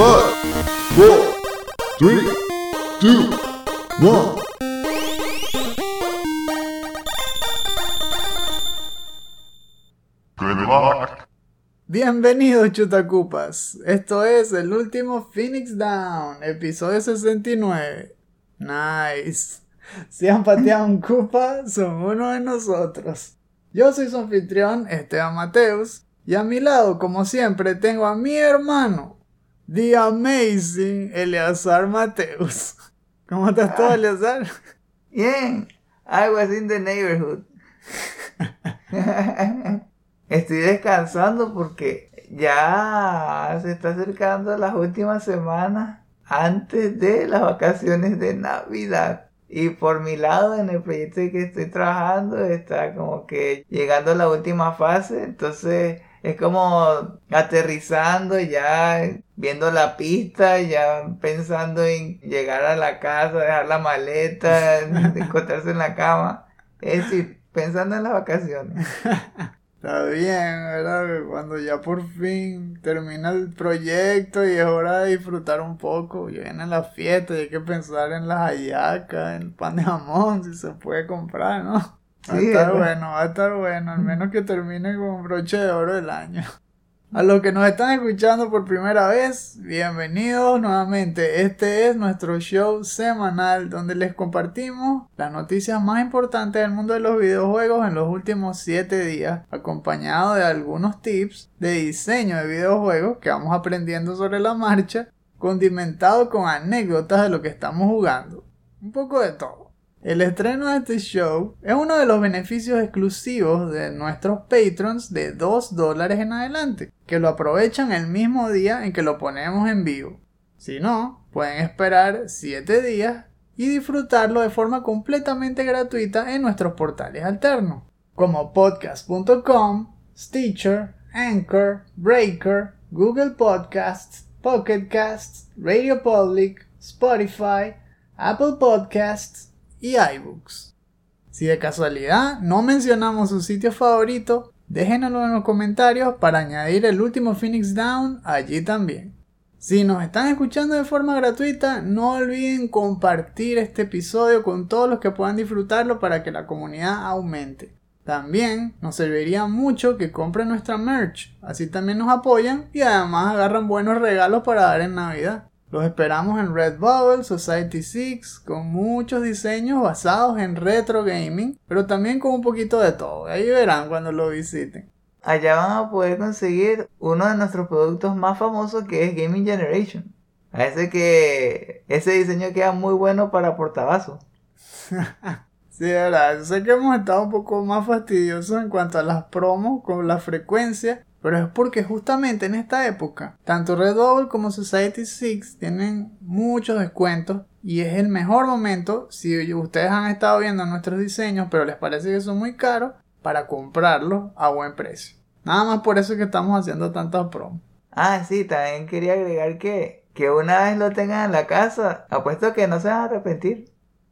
Five, four, three, two, one. Good luck. Bienvenidos chutacupas, esto es el último Phoenix Down, episodio 69. Nice. Si han pateado un cupa, son uno de nosotros. Yo soy su anfitrión, Esteban Mateus, y a mi lado, como siempre, tengo a mi hermano, The Amazing Eleazar Mateus. ¿Cómo estás todo, Eleazar? Bien, I was in the neighborhood. Estoy descansando porque ya se está acercando las últimas semanas antes de las vacaciones de Navidad. Y por mi lado, en el proyecto que estoy trabajando, está como que llegando a la última fase. Entonces es como aterrizando, ya viendo la pista, ya pensando en llegar a la casa, dejar la maleta, encontrarse en la cama. Es decir, pensando en las vacaciones. Está bien, ¿verdad? Cuando ya por fin termina el proyecto y es hora de disfrutar un poco, viene la fiesta y hay que pensar en las hallacas, en el pan de jamón, si se puede comprar, ¿no? Va a estar bueno, va a estar bueno, al menos que termine con broche de oro del año. A los que nos están escuchando por primera vez, bienvenidos nuevamente. Este es nuestro show semanal donde les compartimos las noticias más importantes del mundo de los videojuegos en los últimos 7 días, acompañado de algunos tips de diseño de videojuegos que vamos aprendiendo sobre la marcha, condimentado con anécdotas de lo que estamos jugando. Un poco de todo. El estreno de este show es uno de los beneficios exclusivos de nuestros patrons de 2 dólares en adelante, que lo aprovechan el mismo día en que lo ponemos en vivo. Si no, pueden esperar 7 días y disfrutarlo de forma completamente gratuita en nuestros portales alternos, como podcast.com, Stitcher, Anchor, Breaker, Google Podcasts, Pocket Casts, Radio Public, Spotify, Apple Podcasts y iBooks. Si de casualidad no mencionamos su sitio favorito, déjenoslo en los comentarios para añadir el último Phoenix Down allí también. Si nos están escuchando de forma gratuita, no olviden compartir este episodio con todos los que puedan disfrutarlo para que la comunidad aumente. También nos serviría mucho que compren nuestra merch, así también nos apoyan y además agarran buenos regalos para dar en Navidad. Los esperamos en Redbubble, Society 6, con muchos diseños basados en retro gaming, pero también con un poquito de todo. Ahí verán cuando lo visiten. Allá van a poder conseguir uno de nuestros productos más famosos que es Gaming Generation. Parece que ese diseño queda muy bueno para portavasos. Sí, verdad, sé que hemos estado un poco más fastidiosos en cuanto a las promos con la frecuencia, pero es porque justamente en esta época, tanto Redbubble como Society 6 tienen muchos descuentos y es el mejor momento si ustedes han estado viendo nuestros diseños, pero les parece que son muy caros, para comprarlos a buen precio. Nada más por eso es que estamos haciendo tantas promos. Ah, sí, también quería agregar que, que una vez lo tengan en la casa, apuesto que no se van a arrepentir.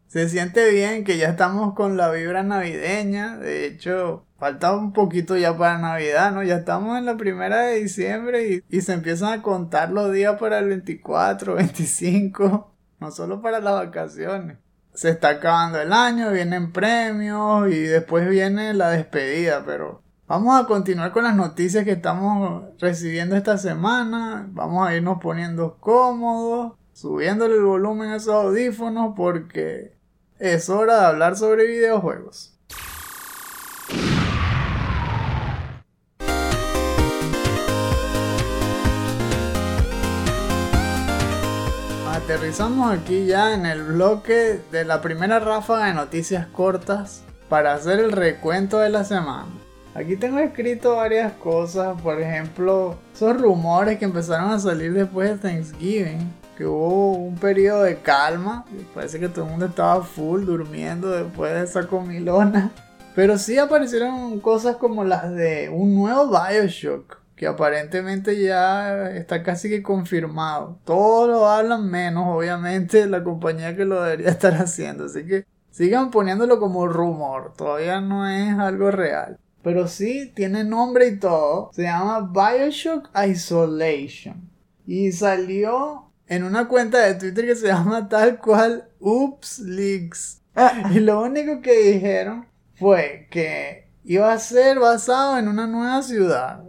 Se siente bien que ya estamos con la vibra navideña. De hecho, falta un poquito ya para Navidad, ¿no? Ya estamos en la primera de diciembre y, y se empiezan a contar los días para el 24, 25. No solo para las vacaciones. Se está acabando el año, vienen premios y después viene la despedida, pero vamos a continuar con las noticias que estamos recibiendo esta semana. Vamos a irnos poniendo cómodos, subiéndole el volumen a esos audífonos porque es hora de hablar sobre videojuegos. Aterrizamos aquí ya en el bloque de la primera ráfaga de noticias cortas para hacer el recuento de la semana. Aquí tengo escrito varias cosas, por ejemplo, esos rumores que empezaron a salir después de Thanksgiving, hubo un periodo de calma, parece que todo el mundo estaba full durmiendo después de esa comilona. Pero sí aparecieron cosas como las de un nuevo Bioshock, que aparentemente ya está casi que confirmado. Todos lo hablan menos, obviamente, la compañía que lo debería estar haciendo. Así que sigan poniéndolo como rumor, todavía no es algo real. Pero sí tiene nombre y todo. Se llama Bioshock Isolation. Y salió en una cuenta de Twitter que se llama tal cual Oops Leaks. Y lo único que dijeron fue que iba a ser basado en una nueva ciudad.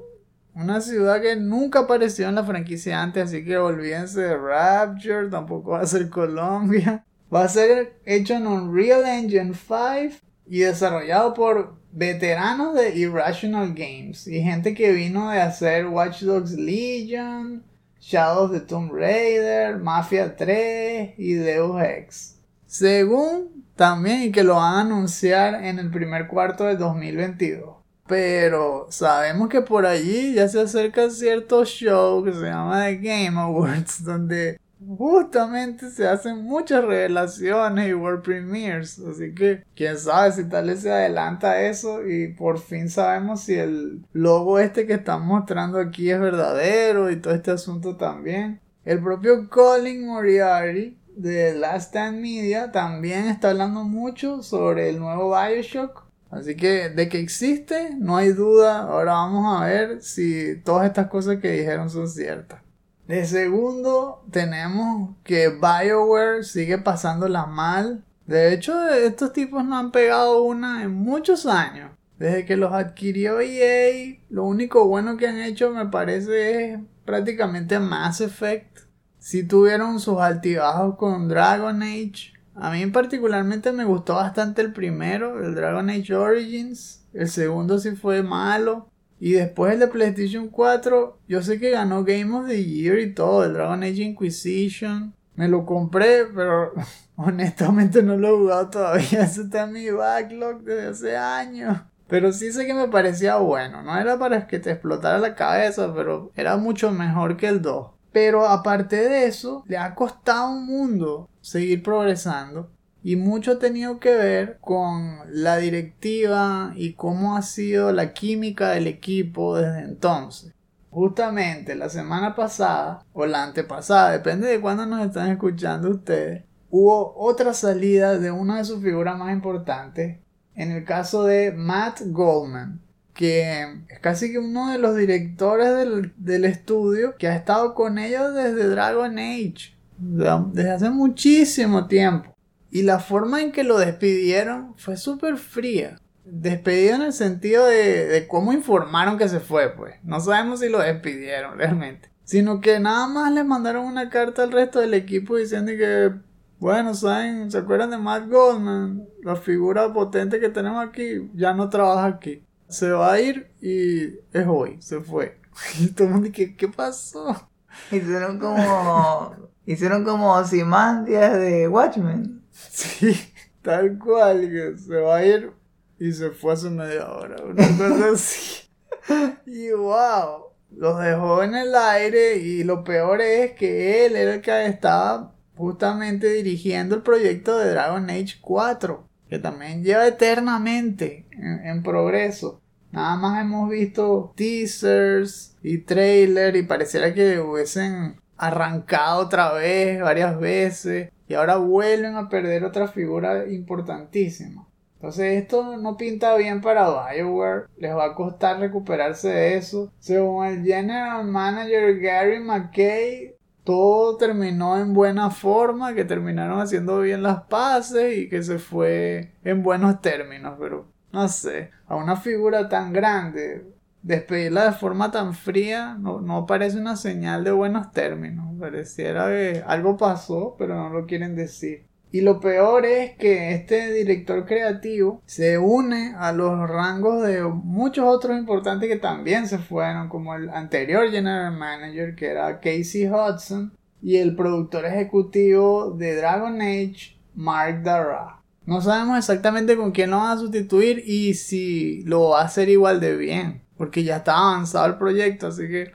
Una ciudad que nunca apareció en la franquicia antes, así que olvídense de Rapture, tampoco va a ser Colombia. Va a ser hecho en Unreal Engine 5 y desarrollado por veteranos de Irrational Games y gente que vino de hacer Watch Dogs Legion, Shadow of the Tomb Raider, Mafia 3 y Deus Ex. Según también que lo van a anunciar en el primer cuarto de 2022. Pero sabemos que por allí ya se acerca cierto show que se llama The Game Awards, donde justamente se hacen muchas revelaciones y world premieres. Así que quién sabe si tal vez se adelanta eso y por fin sabemos si el logo este que están mostrando aquí es verdadero y todo este asunto también. El propio Colin Moriarty de Last Stand Media también está hablando mucho sobre el nuevo Bioshock. Así que de que existe, no hay duda. Ahora vamos a ver si todas estas cosas que dijeron son ciertas. De segundo, tenemos que BioWare sigue pasándola mal. De hecho, estos tipos no han pegado una en muchos años. Desde que los adquirió EA, lo único bueno que han hecho me parece es prácticamente Mass Effect. Si tuvieron sus altibajos con Dragon Age. A mí particularmente me gustó bastante el primero, el Dragon Age Origins. El segundo sí fue malo. Y después el de PlayStation 4, yo sé que ganó Game of the Year y todo, el Dragon Age Inquisition. Me lo compré, pero honestamente no lo he jugado todavía. Eso está en mi backlog desde hace años. Pero sí sé que me parecía bueno. No era para que te explotara la cabeza, pero era mucho mejor que el 2. Pero aparte de eso, le ha costado un mundo seguir progresando. Y mucho ha tenido que ver con la directiva y cómo ha sido la química del equipo desde entonces. Justamente la semana pasada o la antepasada, depende de cuándo nos están escuchando ustedes, hubo otra salida de una de sus figuras más importantes, en el caso de Matt Goldman, que es casi que uno de los directores del, estudio que ha estado con ellos desde Dragon Age, desde hace muchísimo tiempo. Y la forma en que lo despidieron fue súper fría. Despedido en el sentido de, cómo informaron que se fue, pues. No sabemos si lo despidieron realmente. Sino que nada más le mandaron una carta al resto del equipo diciendo que, bueno, ¿saben? ¿Se acuerdan de Matt Goldman? La figura potente que tenemos aquí ya no trabaja aquí. Se va a ir y es hoy, se fue. Y todo el mundo dice, ¿qué pasó? Hicieron como... hicieron como Ozymandias de Watchmen. Sí, tal cual, que se va a ir y se fue hace media hora, una cosa así. Y wow, los dejó en el aire y lo peor es que él era el que estaba justamente dirigiendo el proyecto de Dragon Age 4, que también lleva eternamente en, en progreso. Nada más hemos visto teasers y trailers y pareciera que hubiesen arrancado otra vez, varias veces. Y ahora vuelven a perder otra figura importantísima. Entonces esto no pinta bien para Bioware. Les va a costar recuperarse de eso. Según el General Manager Gary McKay, todo terminó en buena forma, que terminaron haciendo bien las paces y que se fue en buenos términos. Pero no sé, a una figura tan grande despedirla de forma tan fría no, no, parece una señal de buenos términos. Pareciera que algo pasó, pero no lo quieren decir. Y lo peor es que este director creativo se une a los rangos de muchos otros importantes que también se fueron, como el anterior general manager que era Casey Hudson y el productor ejecutivo de Dragon Age, Mark Darrah. No sabemos exactamente con quién lo van a sustituir y si lo va a hacer igual de bien. Porque ya está avanzado el proyecto, así que.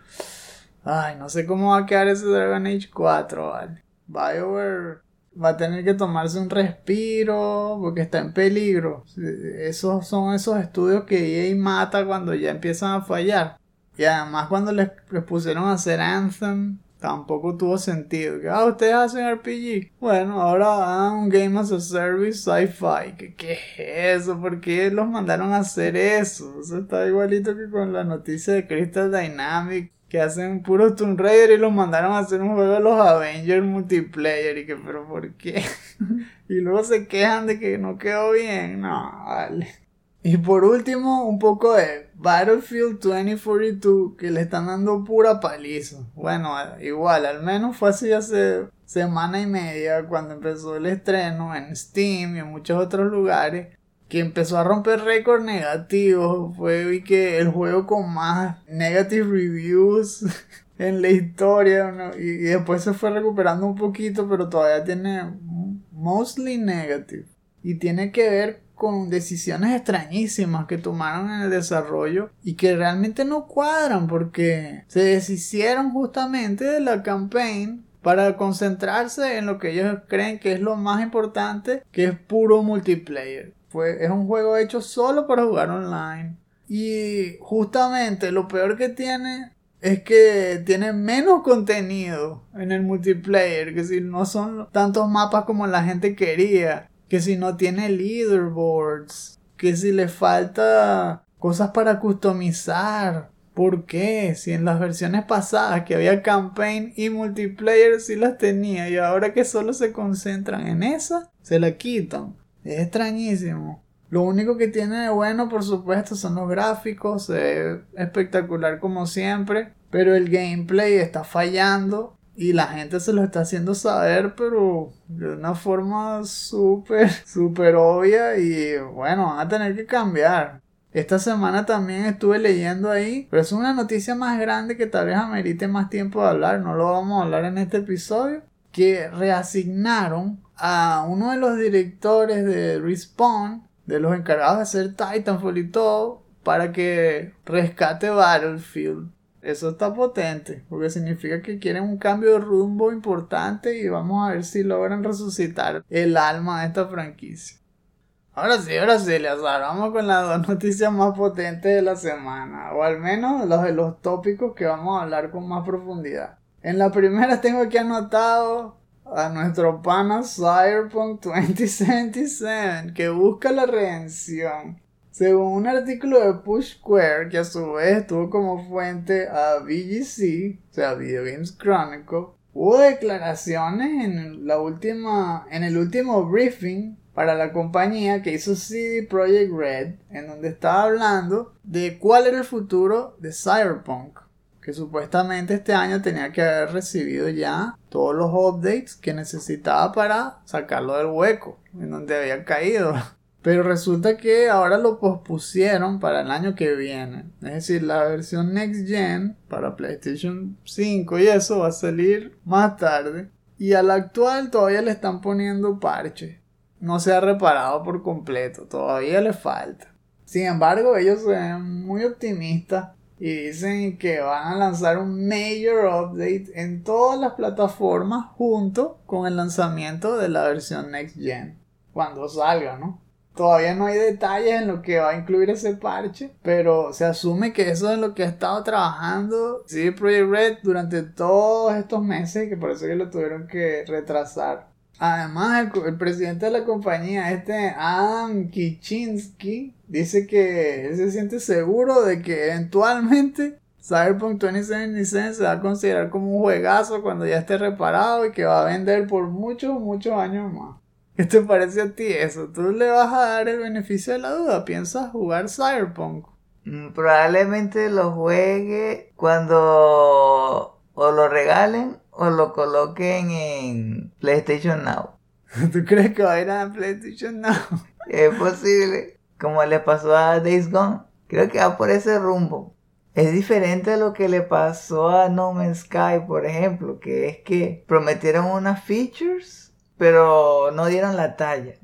Ay, no sé cómo va a quedar ese Dragon Age 4, ¿vale? BioWare va a tener que tomarse un respiro porque está en peligro. Esos son esos estudios que EA mata cuando ya empiezan a fallar. Y además cuando les, pusieron a hacer Anthem, tampoco tuvo sentido. Que, ah, ustedes hacen RPG. Bueno, ahora hagan un Game as a Service Sci-Fi. ¿Qué, ¿Qué, es eso? ¿Por qué los mandaron a hacer eso? Eso está igualito que con la noticia de Crystal Dynamics que hacen puros Tomb Raider y los mandaron a hacer un juego de los Avengers multiplayer y que, pero ¿por qué? y luego se quejan de que no quedó bien, no, vale. Y por último, un poco de Battlefield 2042, que le están dando pura paliza. Bueno, igual, al menos fue así hace semana y media cuando empezó el estreno en Steam y en muchos otros lugares que empezó a romper récords negativos. Fue que el juego con más negative reviews en la historia. Y, y, después se fue recuperando un poquito, pero todavía tiene mostly negative. Y tiene que ver con decisiones extrañísimas que tomaron en el desarrollo y que realmente no cuadran porque se deshicieron justamente de la campaign para concentrarse en lo que ellos creen que es lo más importante, que es puro multiplayer. Es un juego hecho solo para jugar online. Y justamente lo peor que tiene es que tiene menos contenido en el multiplayer, que si no son tantos mapas como la gente quería que si no tiene leaderboards, que si le falta cosas para customizar. ¿Por qué? Si en las versiones pasadas que había campaign y multiplayer sí las tenía y ahora que solo se concentran en esa, se la quitan. Es extrañísimo. Lo único que tiene de bueno, por supuesto, son los gráficos. Espectacular como siempre. Pero el gameplay está fallando y la gente se lo está haciendo saber, pero de una forma súper, súper obvia y bueno, van a tener que cambiar. Esta semana también estuve leyendo ahí, pero es una noticia más grande que tal vez amerite más tiempo de hablar, no lo vamos a hablar en este episodio, que reasignaron a uno de los directores de Respawn, de los encargados de hacer Titanfall y todo, para que rescate Battlefield. Eso está potente, porque significa que quieren un cambio de rumbo importante y vamos a ver si logran resucitar el alma de esta franquicia. Ahora sí, ahora sí, Leazar, vamos con las dos noticias más potentes de la semana, o al menos los de los tópicos que vamos a hablar con más profundidad. En la primera tengo aquí anotado a nuestro pana Cyberpunk 2077 que busca la redención según un artículo de Push Square, que a su vez tuvo como fuente a VGC, o sea, Video Games Chronicle, hubo declaraciones en, la última, en el último briefing para la compañía que hizo CD Projekt Red, en donde estaba hablando de cuál era el futuro de Cyberpunk, que supuestamente este año tenía que haber recibido ya todos los updates que necesitaba para sacarlo del hueco en donde había caído. Pero resulta que ahora lo pospusieron para el año que viene. Es decir, la versión Next Gen para PlayStation 5 y eso va a salir más tarde. Y al actual todavía le están poniendo parche. No se ha reparado por completo, todavía le falta. Sin embargo, ellos se ven muy optimistas y dicen que van a lanzar un major update en todas las plataformas junto con el lanzamiento de la versión Next Gen. Cuando salga, ¿no? Todavía no hay detalles en lo que va a incluir ese parche, pero se asume que eso es lo que ha estado trabajando CD Projekt Red durante todos estos meses, que por eso que lo tuvieron que retrasar. Además, el, presidente de la compañía, este Adam Kichinsky, dice que él se siente seguro de que eventualmente Cyberpunk 2077 se va a considerar como un juegazo cuando ya esté reparado y que va a vender por muchos, muchos años más. ¿Qué te parece a ti eso? ¿Tú le vas a dar el beneficio de la duda? ¿Piensas jugar Cyberpunk? Mm, probablemente lo juegue cuando o lo regalen o lo coloquen en PlayStation Now. ¿Tú crees que va a ir a PlayStation Now? Es posible. Como le pasó a Days Gone. Creo que va por ese rumbo. Es diferente a lo que le pasó a No Man's Sky, por ejemplo, que es que prometieron unas features pero no dieron la talla.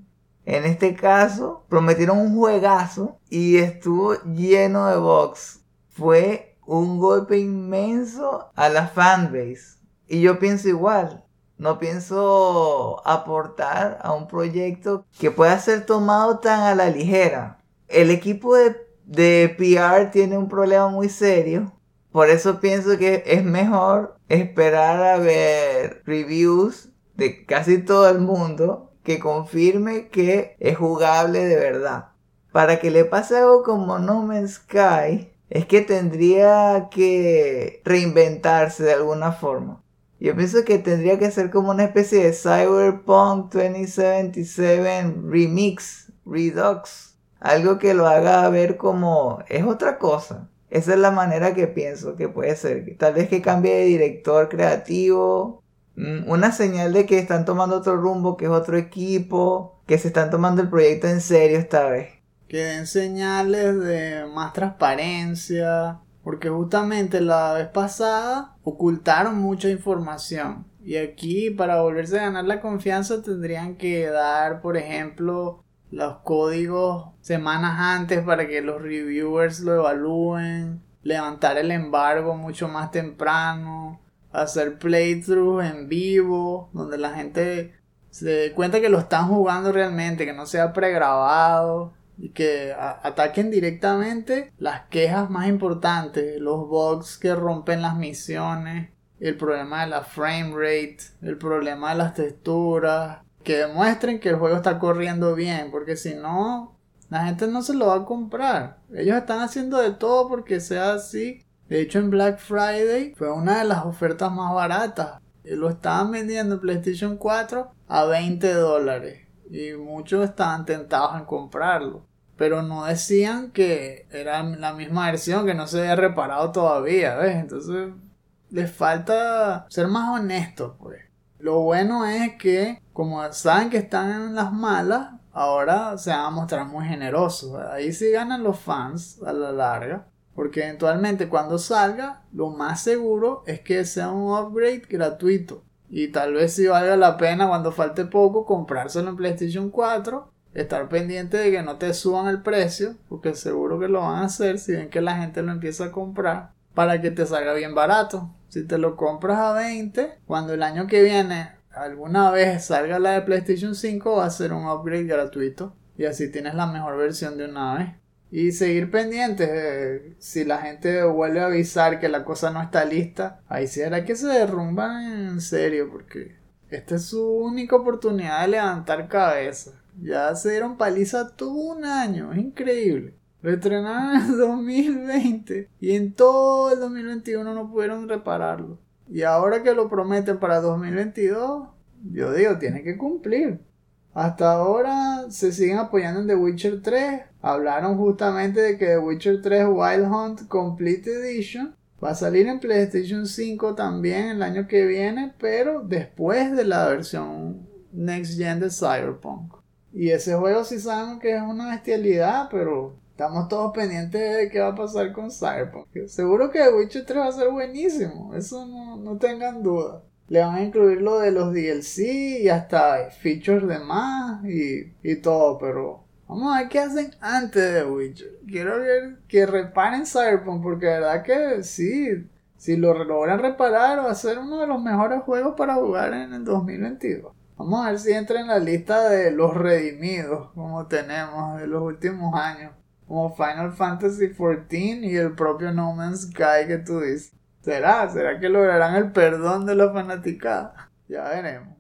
En este caso, prometieron un juegazo y estuvo lleno de bugs. Fue un golpe inmenso a la fanbase. Y yo pienso igual. No pienso aportar a un proyecto que pueda ser tomado tan a la ligera. El equipo de, de PR tiene un problema muy serio. Por eso pienso que es mejor esperar a ver reviews de casi todo el mundo que confirme que es jugable de verdad. Para que le pase algo como No Man's Sky, es que tendría que reinventarse de alguna forma. Yo pienso que tendría que ser como una especie de Cyberpunk 2077 Remix, Redux. Algo que lo haga ver como es otra cosa. Esa es la manera que pienso que puede ser. Tal vez que cambie de director creativo. Mm, una señal de que están tomando otro rumbo, que es otro equipo, que se están tomando el proyecto en serio esta vez. Que den señales de más transparencia. Porque justamente la vez pasada ocultaron mucha información. Y aquí para volverse a ganar la confianza tendrían que dar, por ejemplo, los códigos semanas antes para que los reviewers lo evalúen, levantar el embargo mucho más temprano, hacer playthroughs en vivo, donde la gente se dé cuenta que lo están jugando realmente, que no sea pregrabado y que ataquen directamente las quejas más importantes, los bugs que rompen las misiones, el problema de la frame rate, el problema de las texturas, que demuestren que el juego está corriendo bien, porque si no, la gente no se lo va a comprar. Ellos están haciendo de todo porque sea así. De hecho, en Black Friday fue una de las ofertas más baratas. Lo estaban vendiendo en PlayStation 4 a 20 dólares. Y muchos estaban tentados en comprarlo. Pero no decían que era la misma versión, que no se había reparado todavía, ¿ves? Entonces les falta ser más honestos, pues. Lo bueno es que, como saben que están en las malas, ahora se van a mostrar muy generosos. Ahí sí ganan los fans a la larga. Porque eventualmente cuando salga, lo más seguro es que sea un upgrade gratuito. Y tal vez si valga la pena cuando falte poco comprárselo en PlayStation 4. Estar pendiente de que no te suban el precio. Porque seguro que lo van a hacer si ven que la gente lo empieza a comprar. Para que te salga bien barato. Si te lo compras a 20, cuando el año que viene alguna vez salga la de PlayStation 5 va a ser un upgrade gratuito. Y así tienes la mejor versión de una vez. Y seguir pendientes. si la gente vuelve a avisar que la cosa no está lista, ahí sí hará que se derrumban en serio. Porque esta es su única oportunidad de levantar cabeza. Ya se dieron paliza todo un año. Es increíble. Lo estrenaron en el 2020 y en todo el 2021 no pudieron repararlo. Y ahora que lo prometen para 2022, yo digo, tiene que cumplir. Hasta ahora se siguen apoyando en The Witcher 3. Hablaron justamente de que The Witcher 3 Wild Hunt Complete Edition va a salir en PlayStation 5 también el año que viene, pero después de la versión Next Gen de Cyberpunk. Y ese juego sí saben que es una bestialidad, pero Estamos todos pendientes de qué va a pasar con Cyberpunk. Seguro que The Witcher 3 va a ser buenísimo. Eso no, tengan duda. Le van a incluir lo de los DLC y hasta features de más y, y todo, pero Vamos a ver qué hacen antes de Witcher. Quiero ver que reparen Cyberpunk porque de verdad que sí, si lo logran reparar va a ser uno de los mejores juegos para jugar en el 2022. Vamos a ver si entra en la lista de los redimidos como tenemos de los últimos años como Final Fantasy XIV y el propio No Man's Sky que tú dices. ¿Será? ¿Será que lograrán el perdón de la fanaticada? Ya veremos.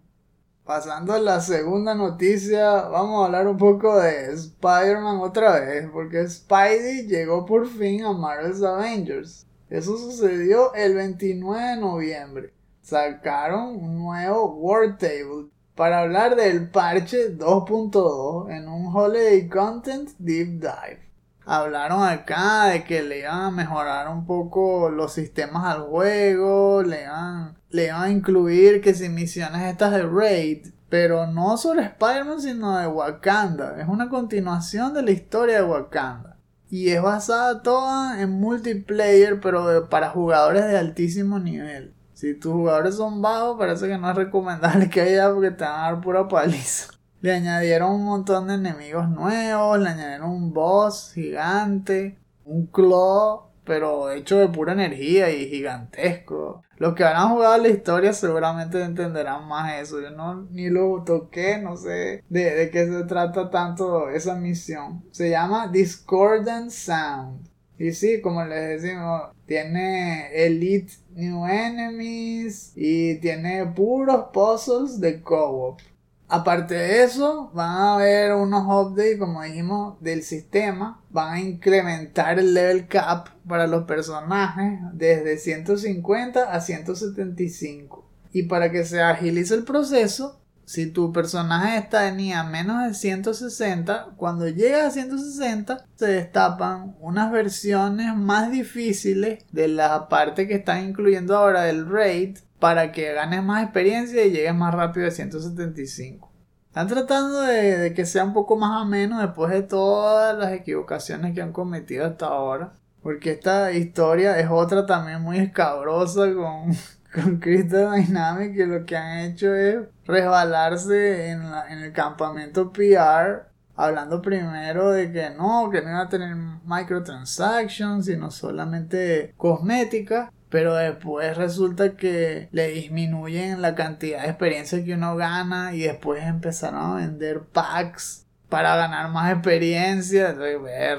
Pasando a la segunda noticia, vamos a hablar un poco de Spider-Man otra vez, porque Spidey llegó por fin a Marvel's Avengers. Eso sucedió el 29 de noviembre. Sacaron un nuevo Word Table para hablar del parche 2.2 en un Holiday Content Deep Dive hablaron acá de que le iban a mejorar un poco los sistemas al juego, le iban, le a incluir que si misiones estas de Raid, pero no sobre Spider-Man sino de Wakanda, es una continuación de la historia de Wakanda. Y es basada toda en multiplayer, pero para jugadores de altísimo nivel. Si tus jugadores son bajos, parece que no es recomendable que haya porque te van a dar pura paliza. Le añadieron un montón de enemigos nuevos, le añadieron un boss gigante, un claw, pero hecho de pura energía y gigantesco. Los que habrán jugado la historia seguramente entenderán más eso. Yo no ni lo toqué, no sé de, de qué se trata tanto esa misión. Se llama Discordant Sound. Y sí, como les decimos, tiene Elite New Enemies y tiene puros puzzles de co-op. Aparte de eso, van a haber unos updates, como dijimos, del sistema. Van a incrementar el level cap para los personajes desde 150 a 175. Y para que se agilice el proceso, si tu personaje tenía menos de 160, cuando llega a 160 se destapan unas versiones más difíciles de la parte que están incluyendo ahora del raid para que ganes más experiencia y llegues más rápido a 175. Están tratando de, que sea un poco más ameno después de todas las equivocaciones que han cometido hasta ahora. Porque esta historia es otra también muy escabrosa con con Crystal Dynamics que lo que han hecho es resbalarse en, en el campamento PR hablando primero de que no, que no iba a tener microtransactions, sino solamente cosméticas, pero después resulta que le disminuyen la cantidad de experiencia que uno gana y después empezaron a vender packs para ganar más experiencia.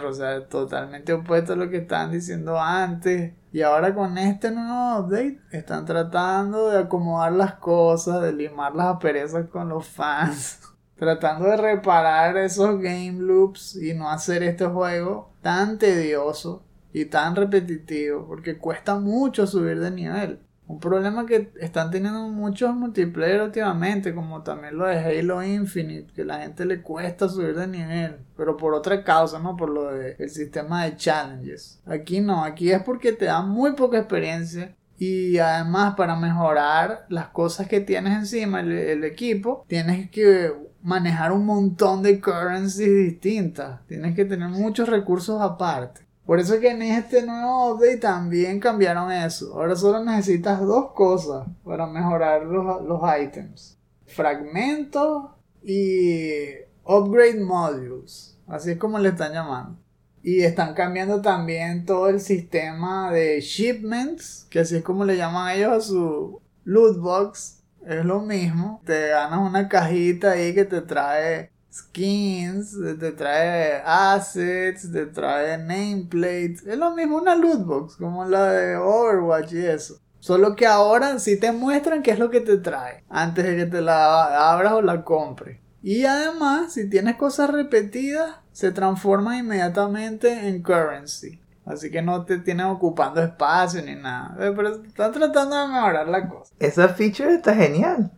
O sea, totalmente opuesto a lo que estaban diciendo antes. Y ahora con este nuevo update están tratando de acomodar las cosas, de limar las asperezas con los fans. tratando de reparar esos game loops y no hacer este juego tan tedioso y tan repetitivo. Porque cuesta mucho subir de nivel. Un problema que están teniendo muchos multiplayer últimamente, como también lo de Halo Infinite, que la gente le cuesta subir de nivel, pero por otra causa, ¿no? Por lo del sistema de challenges. Aquí no, aquí es porque te da muy poca experiencia y además para mejorar las cosas que tienes encima, el, el equipo, tienes que manejar un montón de currencies distintas, tienes que tener muchos recursos aparte. Por eso que en este nuevo update también cambiaron eso. Ahora solo necesitas dos cosas para mejorar los, los items. Fragmentos y upgrade modules. Así es como le están llamando. Y están cambiando también todo el sistema de shipments, que así es como le llaman ellos a su loot box. Es lo mismo. Te ganas una cajita ahí que te trae skins, te trae assets, te trae nameplates. Es lo mismo una lootbox como la de Overwatch y eso. Solo que ahora sí te muestran qué es lo que te trae antes de que te la abras o la compres. Y además, si tienes cosas repetidas, se transforma inmediatamente en currency. Así que no te tienen ocupando espacio ni nada. Pero están tratando de mejorar la cosa. Esa feature está genial.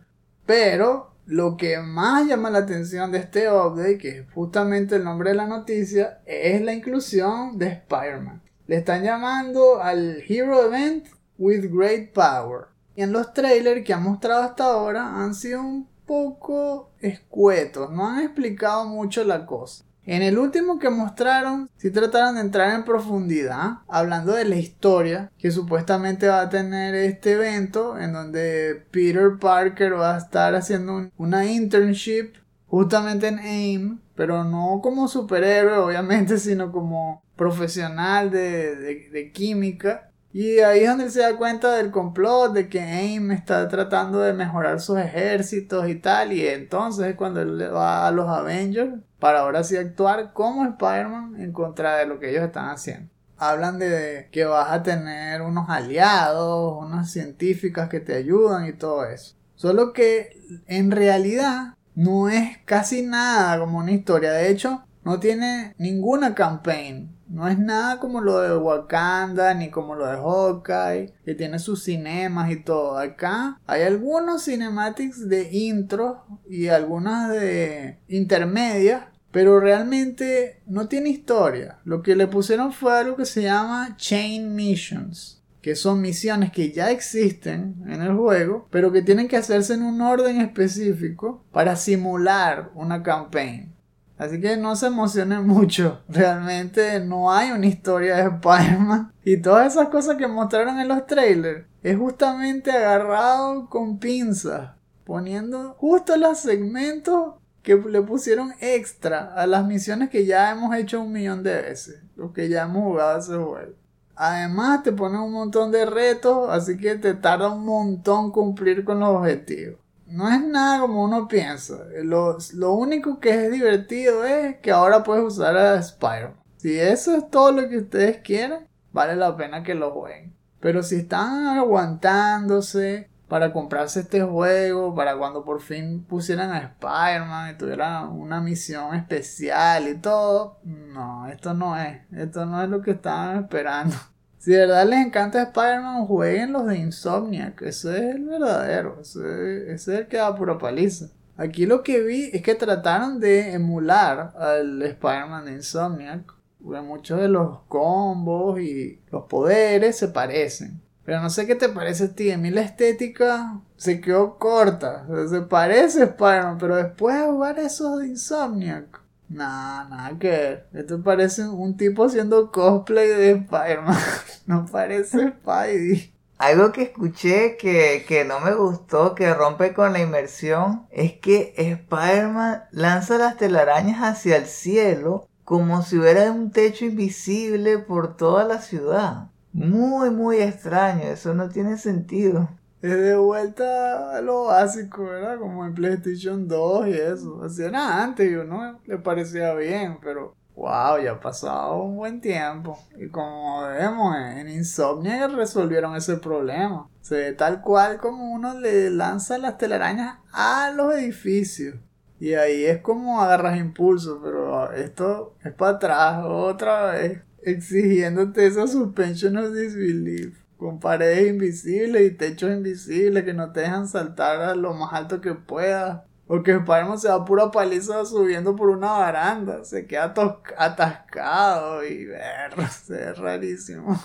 Pero lo que más llama la atención de este update, que es justamente el nombre de la noticia, es la inclusión de Spider-Man. Le están llamando al Hero Event with Great Power. Y en los trailers que han mostrado hasta ahora han sido un poco escuetos, no han explicado mucho la cosa. En el último que mostraron, sí trataron de entrar en profundidad, hablando de la historia que supuestamente va a tener este evento, en donde Peter Parker va a estar haciendo una internship justamente en AIM, pero no como superhéroe, obviamente, sino como profesional de, de química. Y ahí es donde se da cuenta del complot de que AIM está tratando de mejorar sus ejércitos y tal. Y entonces es cuando él va a los Avengers para ahora sí actuar como Spider-Man en contra de lo que ellos están haciendo. Hablan de que vas a tener unos aliados, unas científicas que te ayudan y todo eso. Solo que en realidad no es casi nada como una historia. De hecho, no tiene ninguna campaign no es nada como lo de Wakanda ni como lo de Hawkeye, que tiene sus cinemas y todo. Acá hay algunos cinematics de intro y algunas de intermedias, pero realmente no tiene historia. Lo que le pusieron fue algo que se llama Chain Missions que son misiones que ya existen en el juego, pero que tienen que hacerse en un orden específico para simular una campaign. Así que no se emocionen mucho. Realmente no hay una historia de Spider-Man. Y todas esas cosas que mostraron en los trailers es justamente agarrado con pinzas. Poniendo justo los segmentos que le pusieron extra a las misiones que ya hemos hecho un millón de veces. Los que ya hemos jugado ese juego. Además te ponen un montón de retos, así que te tarda un montón cumplir con los objetivos no es nada como uno piensa. Lo, único que es divertido es que ahora puedes usar a Spyro. Si eso es todo lo que ustedes quieren, vale la pena que lo jueguen. Pero si están aguantándose para comprarse este juego, para cuando por fin pusieran a Spider-Man y tuvieran una misión especial y todo. No, esto no es, esto no es lo que estaban esperando. Si de verdad les encanta Spider-Man, jueguen los de Insomniac, ese es el verdadero, ese, ese es el que da pura paliza. Aquí lo que vi es que trataron de emular al Spider-Man de Insomniac. Muchos de los combos y los poderes se parecen. Pero no sé qué te parece a ti. A mí la estética se quedó corta. Se parece Spider-Man, pero después de jugar esos de Insomniac. Nah, nada que ver. Esto parece un tipo haciendo cosplay de Spider-Man. no parece Spidey. Algo que escuché que, que no me gustó, que rompe con la inmersión, es que Spider-Man lanza las telarañas hacia el cielo como si hubiera un techo invisible por toda la ciudad. Muy, muy extraño, eso no tiene sentido. Es de vuelta a lo básico, ¿verdad? Como en PlayStation 2 y eso. Hacían antes y uno le parecía bien, pero wow, ya ha pasado un buen tiempo. Y como vemos, en Insomnia resolvieron ese problema. Se ve tal cual como uno le lanza las telarañas a los edificios. Y ahí es como agarras impulso, pero esto es para atrás otra vez, exigiéndote esa suspension of disbelief, con paredes invisibles y techos invisibles que no te dejan saltar a lo más alto que puedas. O que Spider-Man se da pura paliza subiendo por una baranda, se queda atascado y ver, es rarísimo.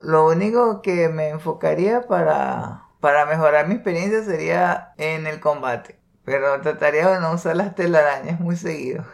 Lo único que me enfocaría para, para mejorar mi experiencia sería en el combate. Pero trataría de no usar las telarañas muy seguido.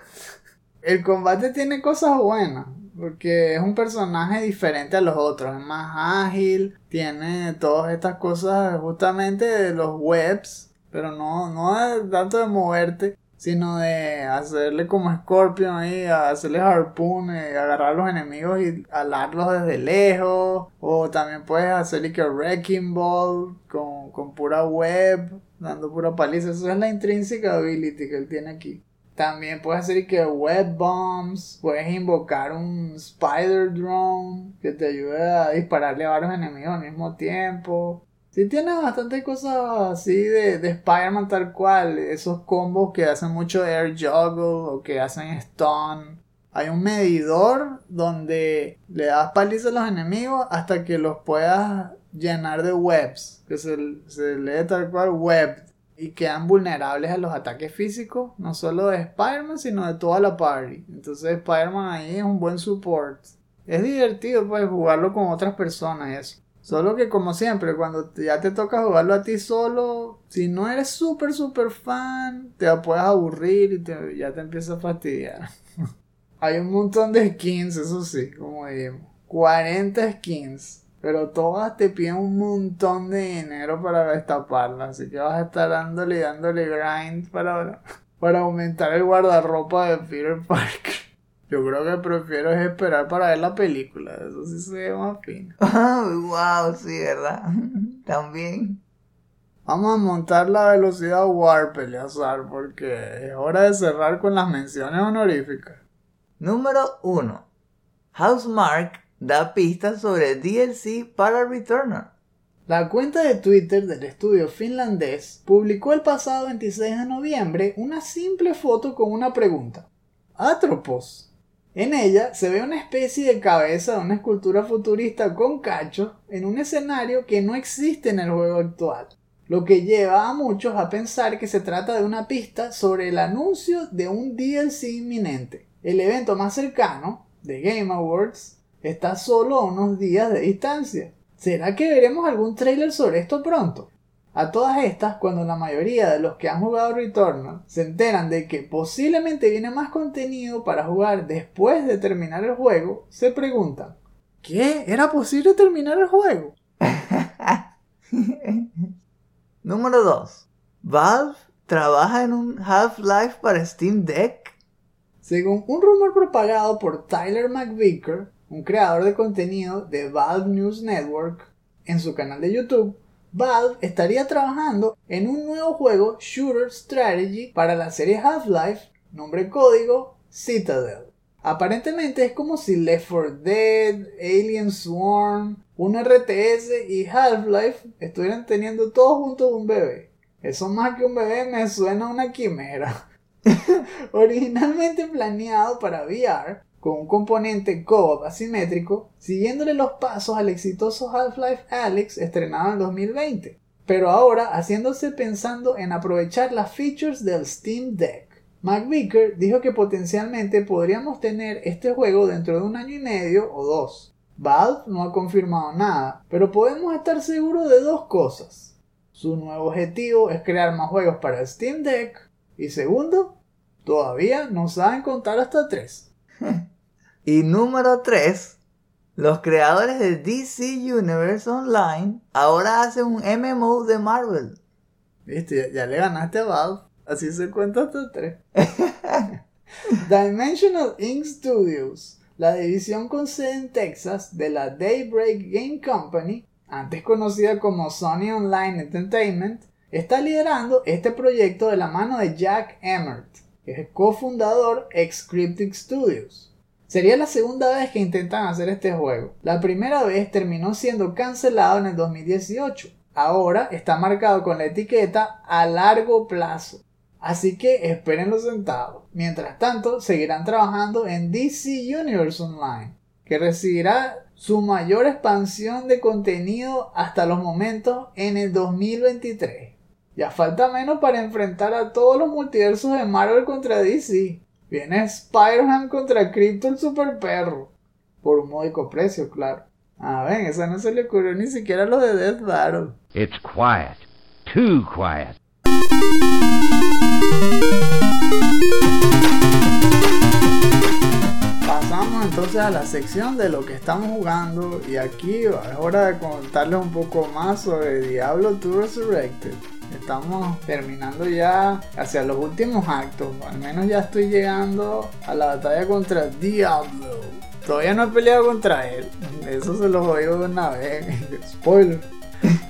El combate tiene cosas buenas. Porque es un personaje diferente a los otros. Es más ágil. Tiene todas estas cosas justamente de los webs. Pero no, no es tanto de moverte. Sino de hacerle como Scorpion ahí. Hacerle harpoon. Eh, agarrar a los enemigos y alarlos desde lejos. O también puedes hacerle que Wrecking Ball. Con, con pura web dando pura paliza. Eso es la intrínseca ability que él tiene aquí. También puedes hacer que web bombs, puedes invocar un spider drone que te ayude a dispararle a varios enemigos al mismo tiempo. Sí tiene bastante cosas así de, de Spider-Man tal cual, esos combos que hacen mucho air juggle o que hacen stun. Hay un medidor donde le das paliza a los enemigos hasta que los puedas llenar de webs, que se, se lee tal cual web, y quedan vulnerables a los ataques físicos, no solo de Spider-Man, sino de toda la party. Entonces Spider-Man ahí es un buen support. Es divertido pues jugarlo con otras personas eso. Solo que como siempre, cuando ya te toca jugarlo a ti solo, si no eres súper súper fan, te puedes aburrir y ya te empieza a fastidiar. Hay un montón de skins, eso sí, como dijimos. 40 skins. Pero todas te piden un montón de dinero para destaparlas. Así que vas a estar dándole y dándole grind para, para aumentar el guardarropa de Peter Parker. Yo creo que prefiero esperar para ver la película. Eso sí se ve más fino. wow, sí, ¿verdad? También. Vamos a montar la velocidad Warp, Eleazar, porque es hora de cerrar con las menciones honoríficas. Número 1. Housemark da pistas sobre DLC para Returnal. La cuenta de Twitter del estudio finlandés publicó el pasado 26 de noviembre una simple foto con una pregunta. Atropos. En ella se ve una especie de cabeza de una escultura futurista con cachos en un escenario que no existe en el juego actual, lo que lleva a muchos a pensar que se trata de una pista sobre el anuncio de un DLC inminente. El evento más cercano, de Game Awards, está solo a unos días de distancia. ¿Será que veremos algún trailer sobre esto pronto? A todas estas, cuando la mayoría de los que han jugado Returnal se enteran de que posiblemente viene más contenido para jugar después de terminar el juego, se preguntan, ¿qué? ¿Era posible terminar el juego? Número 2. Valve trabaja en un Half-Life para Steam Deck. Según un rumor propagado por Tyler McVicker, un creador de contenido de Valve News Network, en su canal de YouTube, Valve estaría trabajando en un nuevo juego Shooter Strategy para la serie Half-Life, nombre código Citadel. Aparentemente es como si Left 4 Dead, Alien Swarm un RTS y Half-Life estuvieran teniendo todos juntos un bebé. Eso más que un bebé me suena a una quimera. Originalmente planeado para VR, con un componente co-op asimétrico, siguiéndole los pasos al exitoso Half-Life Alyx estrenado en 2020, pero ahora haciéndose pensando en aprovechar las features del Steam Deck. McVicker dijo que potencialmente podríamos tener este juego dentro de un año y medio o dos. Valve no ha confirmado nada, pero podemos estar seguros de dos cosas. Su nuevo objetivo es crear más juegos para Steam Deck y segundo, todavía no saben contar hasta tres. Y número 3, los creadores de DC Universe Online ahora hacen un MMO de Marvel. Viste, ya, ya le ganaste a Valve. Así se cuenta hasta tres. Dimensional Inc. Studios, la división con sede en Texas de la Daybreak Game Company, antes conocida como Sony Online Entertainment, está liderando este proyecto de la mano de Jack Emmert, que es el cofundador ex Cryptic Studios. Sería la segunda vez que intentan hacer este juego. La primera vez terminó siendo cancelado en el 2018. Ahora está marcado con la etiqueta a largo plazo. Así que espérenlo sentado. Mientras tanto, seguirán trabajando en DC Universe Online, que recibirá su mayor expansión de contenido hasta los momentos en el 2023. Ya falta menos para enfrentar a todos los multiversos de Marvel contra DC. Viene Spider-Man contra Crypto el super perro. Por un módico precio, claro. Ah, ven, esa no se le ocurrió ni siquiera a los de Death Battle. It's quiet. Too quiet. Pasamos entonces a la sección de lo que estamos jugando y aquí es hora de contarles un poco más sobre Diablo 2 Resurrected. Estamos terminando ya hacia los últimos actos, al menos ya estoy llegando a la batalla contra Diablo. Todavía no he peleado contra él, eso se los oigo de una vez, spoiler.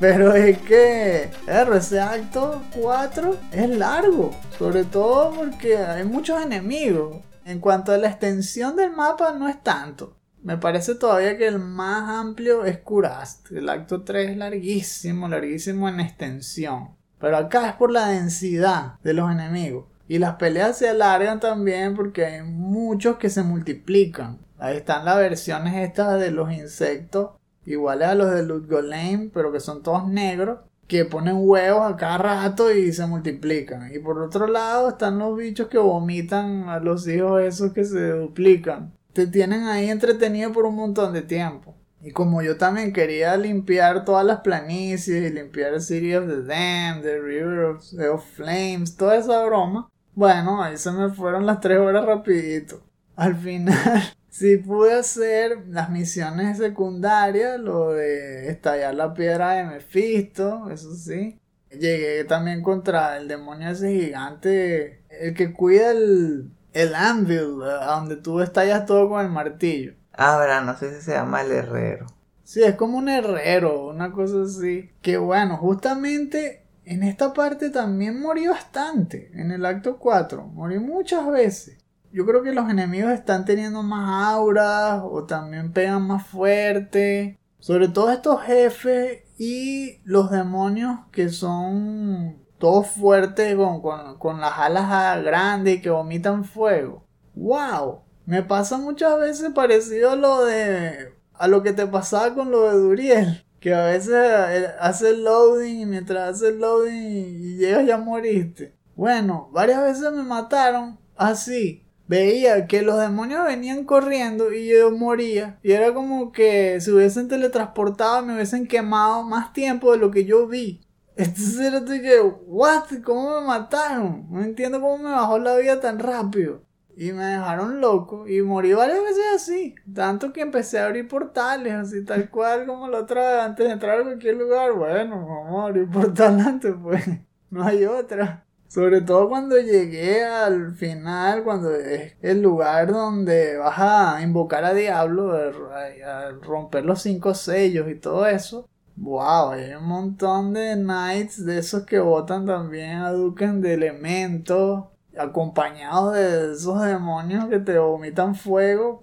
Pero es que ese acto 4 es largo, sobre todo porque hay muchos enemigos. En cuanto a la extensión del mapa, no es tanto. Me parece todavía que el más amplio es Kurast. El acto 3 es larguísimo, larguísimo en extensión. Pero acá es por la densidad de los enemigos. Y las peleas se alargan también porque hay muchos que se multiplican. Ahí están las versiones estas de los insectos, iguales a los de Loot Golem, pero que son todos negros, que ponen huevos a cada rato y se multiplican. Y por otro lado están los bichos que vomitan a los hijos esos que se duplican. Te tienen ahí entretenido por un montón de tiempo. Y como yo también quería limpiar todas las planicies y limpiar City of the Dam, The River of, of Flames, toda esa broma, bueno, ahí se me fueron las tres horas rapidito. Al final sí pude hacer las misiones secundarias, lo de estallar la piedra de Mephisto, eso sí. Llegué también contra el demonio ese gigante, el que cuida el, el anvil, a donde tú estallas todo con el martillo. Ah, verá, no sé si se llama el herrero. Sí, es como un herrero, una cosa así. Que bueno, justamente en esta parte también morí bastante. En el acto 4, morí muchas veces. Yo creo que los enemigos están teniendo más auras o también pegan más fuerte. Sobre todo estos jefes y los demonios que son todos fuertes con, con, con las alas grandes y que vomitan fuego. ¡Wow! Me pasa muchas veces parecido a lo de. a lo que te pasaba con lo de Duriel. Que a veces eh, hace el loading y mientras hace el loading y llegas ya moriste. Bueno, varias veces me mataron así. Veía que los demonios venían corriendo y yo moría. Y era como que se hubiesen teletransportado y me hubiesen quemado más tiempo de lo que yo vi. Entonces era que, ¿what? ¿Cómo me mataron? No entiendo cómo me bajó la vida tan rápido. Y me dejaron loco y morí varias veces así. Tanto que empecé a abrir portales, así tal cual como la otra vez, antes de entrar a cualquier lugar. Bueno, vamos a abrir portal antes, pues. No hay otra. Sobre todo cuando llegué al final, cuando es el lugar donde vas a invocar a Diablo, a romper los cinco sellos y todo eso. Wow, hay un montón de knights de esos que botan también a Duken de elementos acompañados de esos demonios que te vomitan fuego.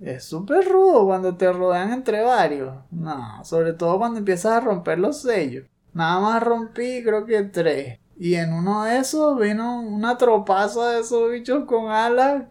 Es súper rudo cuando te rodean entre varios. No, sobre todo cuando empiezas a romper los sellos. Nada más rompí creo que tres. Y en uno de esos vino una tropaza de esos bichos con alas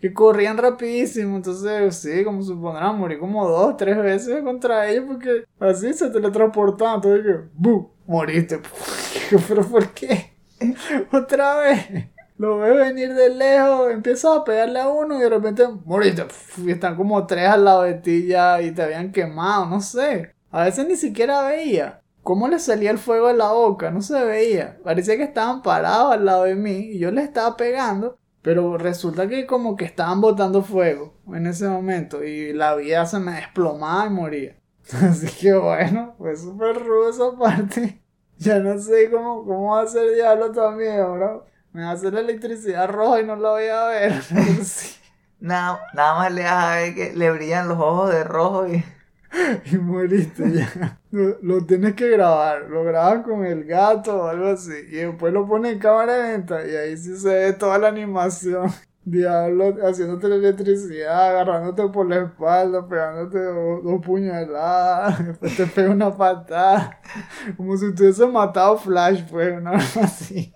que corrían rapidísimo. Entonces, sí, como supondrán, morí como dos, tres veces contra ellos porque así se teletransportaban. Entonces, ¡bu! Moriste. ¿Pero por qué? Otra vez. Lo ves venir de lejos, empiezas a pegarle a uno y de repente moriste. Y están como tres al lado de ti ya y te habían quemado, no sé. A veces ni siquiera veía. ¿Cómo les salía el fuego en la boca? No se veía. Parecía que estaban parados al lado de mí y yo les estaba pegando. Pero resulta que como que estaban botando fuego en ese momento y la vida se me desplomaba y moría. Así que bueno, fue súper rudo esa parte. Ya no sé cómo, cómo va a ser diablo también, bro. Me va a hacer la electricidad roja y no la voy a ver. Sí. Nada, nada más le vas a ver que le brillan los ojos de rojo y... Y moriste ya. Lo, lo tienes que grabar. Lo grabas con el gato o algo así. Y después lo pones en cámara lenta. Y ahí sí se ve toda la animación. Diablo haciéndote la electricidad, agarrándote por la espalda, pegándote dos, dos puñaladas, después te pega una patada, como si tuviese matado Flash, pues, una cosa así.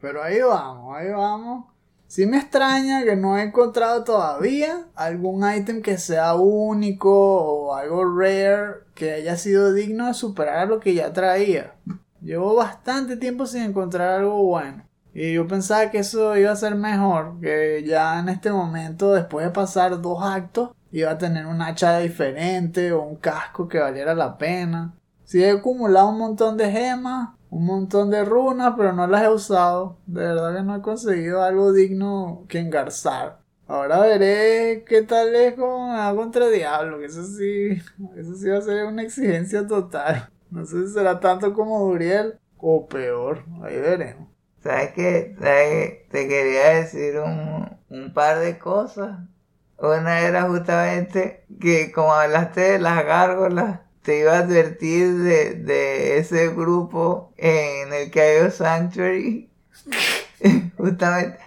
Pero ahí vamos, ahí vamos. Sí me extraña que no he encontrado todavía algún ítem que sea único o algo rare que haya sido digno de superar lo que ya traía. Llevo bastante tiempo sin encontrar algo bueno. Y yo pensaba que eso iba a ser mejor, que ya en este momento, después de pasar dos actos, iba a tener un hacha diferente o un casco que valiera la pena. Sí he acumulado un montón de gemas, un montón de runas, pero no las he usado. De verdad que no he conseguido algo digno que engarzar. Ahora veré qué tal es con ah, contra Diablo, que eso sí, eso sí va a ser una exigencia total. No sé si será tanto como Duriel o peor, ahí veremos. ¿Sabes qué? ¿Sabes? Te quería decir un, un par de cosas. Una era justamente que como hablaste de las gárgolas, te iba a advertir de, de ese grupo en el que hay Sanctuary. justamente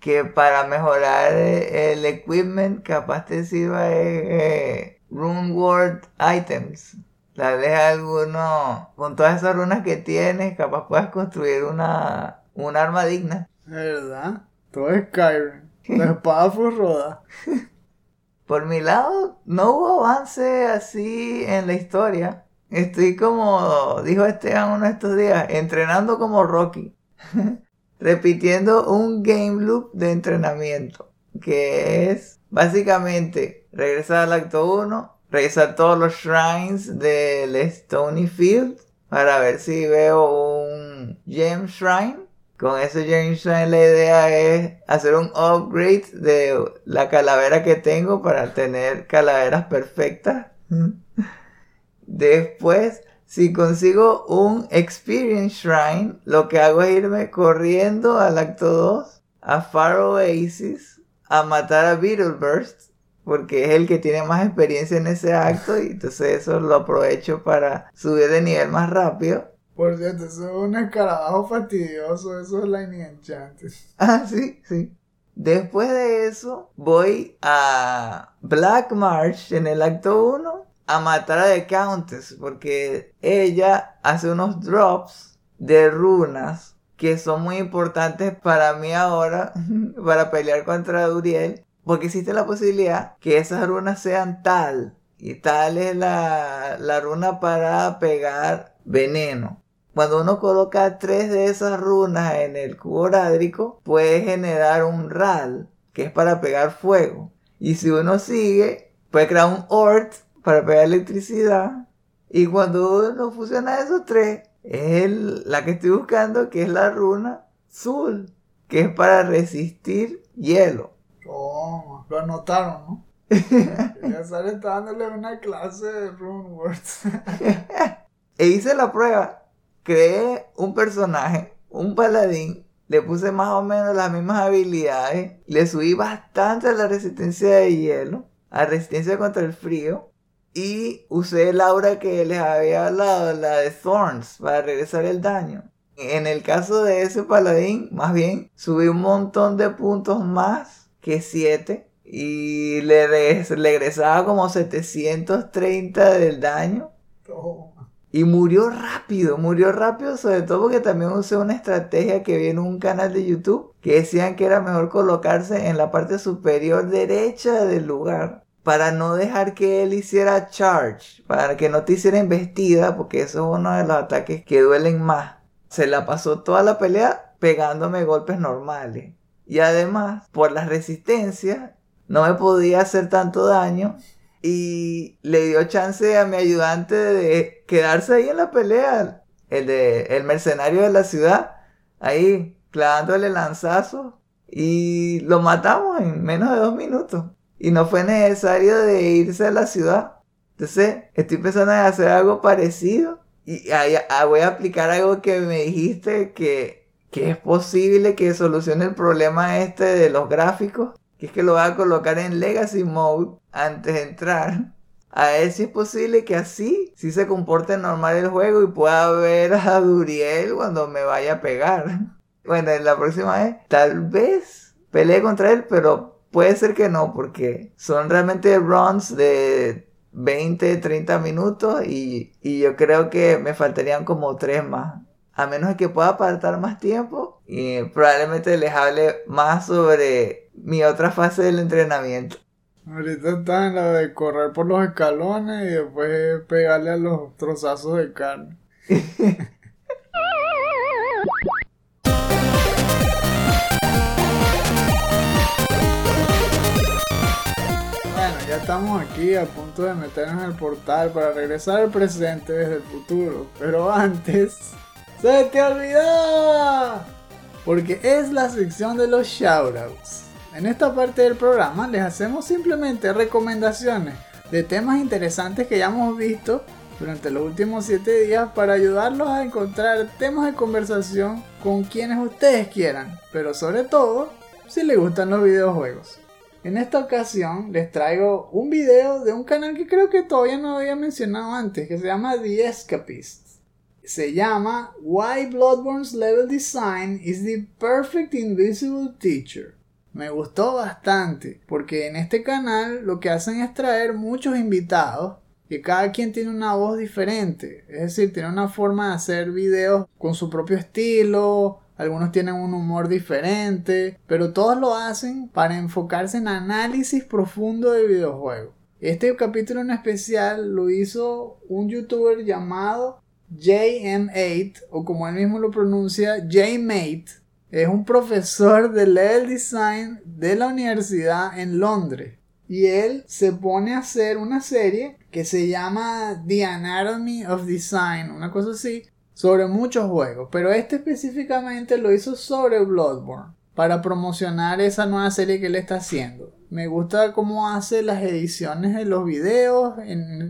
que para mejorar el equipment capaz te sirva eh, Rune World Items. Tal vez alguno, con todas esas runas que tienes, capaz puedas construir una, un arma digna. ¿Verdad? Todo es Skyrim. La espada fue roda. Por mi lado, no hubo avance así en la historia. Estoy como, dijo Esteban uno de estos días, entrenando como Rocky. Repitiendo un game loop de entrenamiento. Que es básicamente regresar al acto 1, revisar todos los shrines del Stony Field para ver si veo un gem shrine con ese James Shrine la idea es hacer un upgrade de la calavera que tengo para tener calaveras perfectas. Después, si consigo un Experience Shrine, lo que hago es irme corriendo al acto 2 a Far Oasis a matar a Beetleburst porque es el que tiene más experiencia en ese acto y entonces eso lo aprovecho para subir de nivel más rápido. Por cierto, eso es un escarabajo fastidioso, eso es Lightning. Ah, sí, sí. Después de eso, voy a Black March en el acto 1 a matar a The Countess, porque ella hace unos drops de runas que son muy importantes para mí ahora, para pelear contra Duriel, porque existe la posibilidad que esas runas sean tal, y tal es la, la runa para pegar veneno. Cuando uno coloca tres de esas runas en el cubo orádrico, puede generar un RAL, que es para pegar fuego. Y si uno sigue, puede crear un ORT para pegar electricidad. Y cuando uno fusiona esos tres, es la que estoy buscando, que es la runa Zul, que es para resistir hielo. Oh, lo anotaron, ¿no? ya sale dándole una clase de rune words. e hice la prueba creé un personaje, un paladín, le puse más o menos las mismas habilidades, le subí bastante la resistencia de hielo, a resistencia contra el frío, y usé el aura que les había hablado, la de Thorns, para regresar el daño. En el caso de ese paladín, más bien, subí un montón de puntos más que 7 y le, res- le regresaba como 730 del daño. Toma. Y murió rápido, murió rápido, sobre todo porque también usé una estrategia que vi en un canal de YouTube que decían que era mejor colocarse en la parte superior derecha del lugar para no dejar que él hiciera charge, para que no te hiciera embestida, porque eso es uno de los ataques que duelen más. Se la pasó toda la pelea pegándome golpes normales. Y además, por las resistencias, no me podía hacer tanto daño y le dio chance a mi ayudante de quedarse ahí en la pelea, el de el mercenario de la ciudad, ahí clavándole lanzazos y lo matamos en menos de dos minutos y no fue necesario de irse a la ciudad. Entonces estoy pensando en hacer algo parecido y ahí- ah, voy a aplicar algo que me dijiste que, que es posible que solucione el problema este de los gráficos que es que lo voy a colocar en Legacy Mode antes de entrar. A ver si es posible que así sí se comporte normal el juego y pueda ver a Duriel cuando me vaya a pegar. Bueno, en la próxima vez tal vez pelee contra él, pero puede ser que no, porque son realmente runs de 20, 30 minutos y, y yo creo que me faltarían como 3 más. A menos que pueda apartar más tiempo y probablemente les hable más sobre mi otra fase del entrenamiento. Ahorita está en la de correr por los escalones y después pegarle a los trozazos de carne. Bueno, ya estamos aquí a punto de meternos en el portal para regresar al presente desde el futuro. Pero antes, ¡se te olvidó! Porque es la sección de los shoutouts. En esta parte del programa les hacemos simplemente recomendaciones de temas interesantes que ya hemos visto durante los últimos 7 días para ayudarlos a encontrar temas de conversación con quienes ustedes quieran, pero sobre todo si les gustan los videojuegos. En esta ocasión les traigo un video de un canal que creo que todavía no había mencionado antes, que se llama The Escapists. Se llama Why Bloodborne's Level Design is the Perfect Invisible Teacher. Me gustó bastante, porque en este canal lo que hacen es traer muchos invitados, que cada quien tiene una voz diferente, es decir, tiene una forma de hacer videos con su propio estilo, algunos tienen un humor diferente, pero todos lo hacen para enfocarse en análisis profundo de videojuegos. Este capítulo en especial lo hizo un youtuber llamado JM8, o como él mismo lo pronuncia, JMate. Es un profesor de level design de la universidad en Londres. Y él se pone a hacer una serie que se llama The Anatomy of Design, una cosa así, sobre muchos juegos. Pero este específicamente lo hizo sobre Bloodborne, para promocionar esa nueva serie que él está haciendo. Me gusta cómo hace las ediciones de los videos,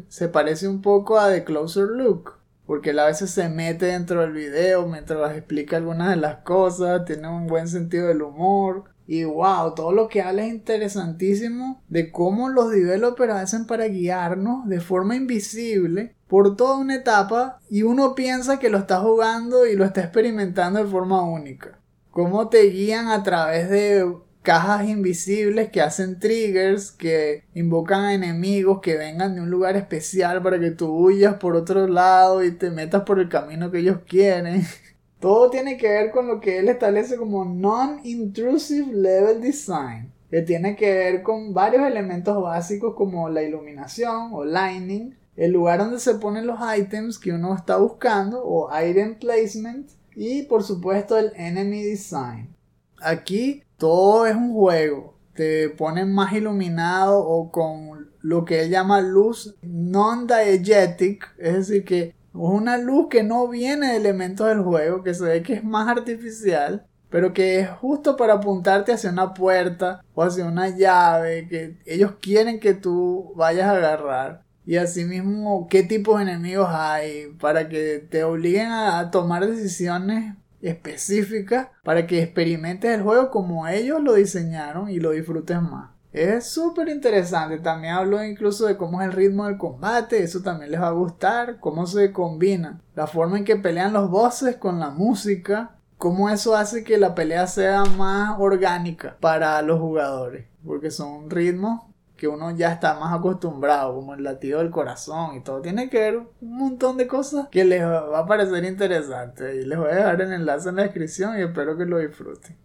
se parece un poco a The Closer Look. Porque él a veces se mete dentro del video mientras explica algunas de las cosas, tiene un buen sentido del humor. Y wow, todo lo que habla es interesantísimo de cómo los developers hacen para guiarnos de forma invisible por toda una etapa y uno piensa que lo está jugando y lo está experimentando de forma única. Cómo te guían a través de cajas invisibles que hacen triggers, que invocan a enemigos que vengan de un lugar especial para que tú huyas por otro lado y te metas por el camino que ellos quieren. Todo tiene que ver con lo que él establece como Non-Intrusive Level Design, que tiene que ver con varios elementos básicos como la iluminación o lighting, el lugar donde se ponen los items que uno está buscando o item placement y por supuesto el enemy design. Aquí todo es un juego. Te ponen más iluminado o con lo que él llama luz non-diegetic, es decir, que es una luz que no viene de elementos del juego, que se ve que es más artificial, pero que es justo para apuntarte hacia una puerta o hacia una llave que ellos quieren que tú vayas a agarrar. Y asimismo, qué tipos de enemigos hay para que te obliguen a, a tomar decisiones específicas para que experimentes el juego como ellos lo diseñaron y lo disfrutes más. Es súper interesante. También hablo incluso de cómo es el ritmo del combate. Eso también les va a gustar. Cómo se combina la forma en que pelean los bosses con la música. cómo eso hace que la pelea sea más orgánica para los jugadores. Porque son ritmos que uno ya está más acostumbrado, como el latido del corazón y todo. Tiene que ver un montón de cosas que les va a parecer interesante. Les voy a dejar el enlace en la descripción y espero que lo disfruten.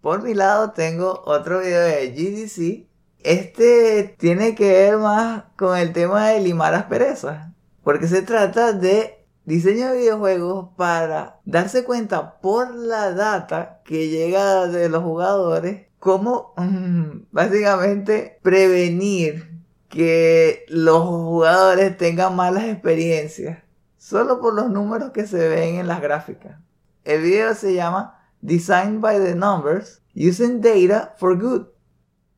Por mi lado tengo otro video de GDC. Este tiene que ver más con el tema de limar asperezas. Porque se trata de diseño de videojuegos para darse cuenta por la data que llega de los jugadores cómo básicamente prevenir que los jugadores tengan malas experiencias solo por los números que se ven en las gráficas. El video se llama Design by the Numbers Using Data for Good.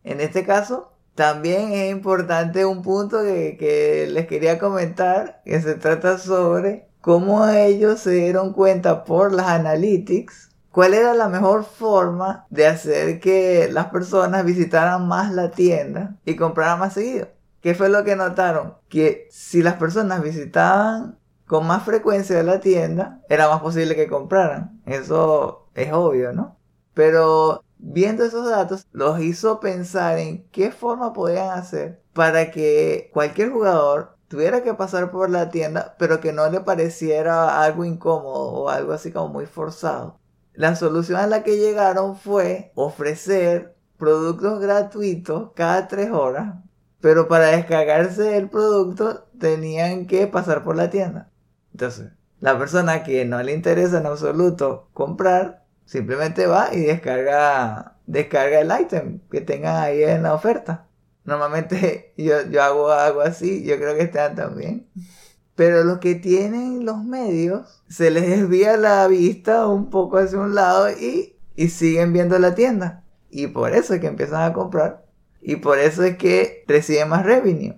En este caso, también es importante un punto que, que les quería comentar, que se trata sobre cómo ellos se dieron cuenta por las analytics cuál era la mejor forma de hacer que las personas visitaran más la tienda y compraran más seguido. ¿Qué fue lo que notaron? Que si las personas visitaban con más frecuencia la tienda, era más posible que compraran. Eso es obvio, ¿no? Pero viendo esos datos, los hizo pensar en qué forma podían hacer para que cualquier jugador tuviera que pasar por la tienda, pero que no le pareciera algo incómodo o algo así como muy forzado. La solución a la que llegaron fue ofrecer productos gratuitos cada tres horas, pero para descargarse el producto tenían que pasar por la tienda. Entonces, la persona que no le interesa en absoluto comprar, simplemente va y descarga, descarga el item que tengan ahí en la oferta. Normalmente yo, yo hago algo así, yo creo que están también. Pero los que tienen los medios, se les desvía la vista un poco hacia un lado y, siguen viendo la tienda. Y por eso es que empiezan a comprar. Y por eso es que reciben más revenue.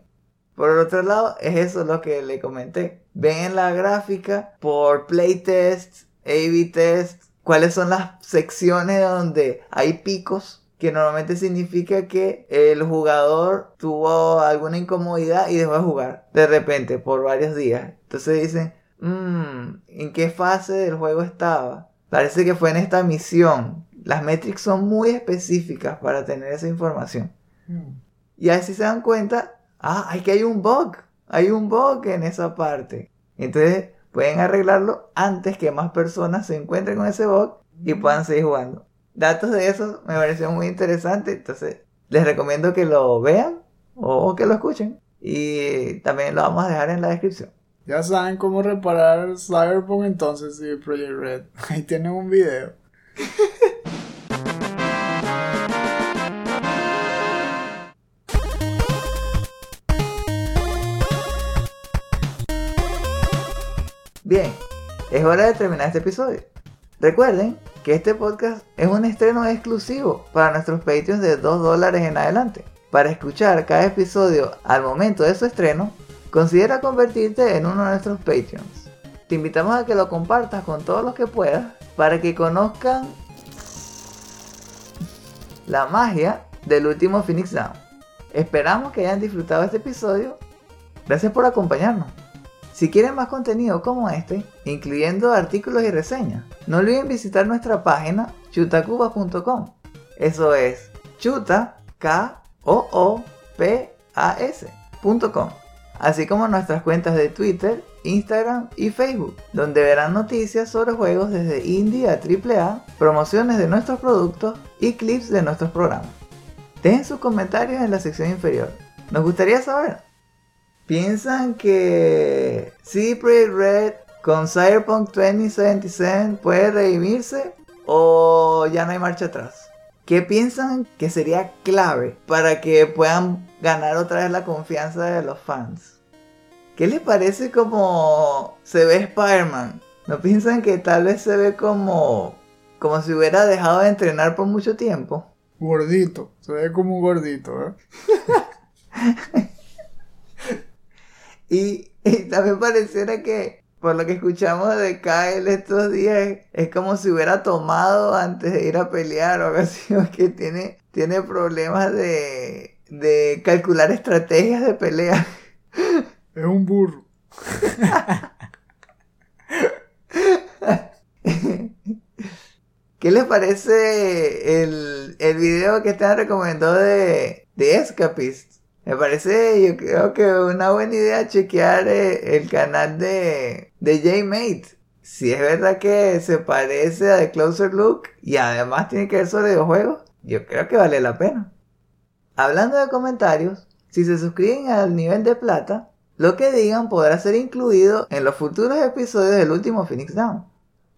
Por otro lado, es eso lo que le comenté. Ven en la gráfica por playtest, A-B test, cuáles son las secciones donde hay picos que normalmente significa que el jugador tuvo alguna incomodidad y dejó de jugar de repente por varios días. Entonces dicen, mmm, ¿en qué fase del juego estaba? Parece que fue en esta misión. Las métricas son muy específicas para tener esa información. Mm. Y así se dan cuenta, ah, hay que hay un bug, hay un bug en esa parte. Entonces pueden arreglarlo antes que más personas se encuentren con ese bug y puedan seguir jugando datos de eso me pareció muy interesante. Entonces, les recomiendo que lo vean o que lo escuchen. Y también lo vamos a dejar en la descripción. Ya saben cómo reparar Cyberpunk entonces y Project Red. Ahí tienen un video. Bien, es hora de terminar este episodio. Recuerden este podcast es un estreno exclusivo para nuestros Patreons de 2 dólares en adelante. Para escuchar cada episodio al momento de su estreno, considera convertirte en uno de nuestros Patreons. Te invitamos a que lo compartas con todos los que puedas para que conozcan la magia del último Phoenix Down. Esperamos que hayan disfrutado este episodio. Gracias por acompañarnos. Si quieren más contenido como este, incluyendo artículos y reseñas, no olviden visitar nuestra página chutacuba.com. Eso es chuta, k o o p a. Así como nuestras cuentas de Twitter, Instagram y Facebook, donde verán noticias sobre juegos desde indie a AAA, promociones de nuestros productos y clips de nuestros programas. Dejen sus comentarios en la sección inferior. Nos gustaría saber ¿Piensan que CD Projekt Red con Cyberpunk 2077 puede redimirse o ya no hay marcha atrás? ¿Qué piensan que sería clave para que puedan ganar otra vez la confianza de los fans? ¿Qué les parece como se ve Spider-Man? ¿No piensan que tal vez se ve como como si hubiera dejado de entrenar por mucho tiempo? Gordito, se ve como un gordito, ¿eh? Y, también pareciera que, por lo que escuchamos de Kyle estos días, es como si hubiera tomado antes de ir a pelear o algo así, o que tiene, tiene problemas de, de calcular estrategias de pelea. Es un burro. ¿Qué les parece el, el video que Esteban recomendó de, de Escapist? Me parece, yo creo que una buena idea chequear eh, el canal de, de J-Mate. Si es verdad que se parece a The Closer Look y además tiene que ver sobre videojuegos, yo creo que vale la pena. Hablando de comentarios, si se suscriben al nivel de plata, lo que digan podrá ser incluido en los futuros episodios del último Phoenix Down.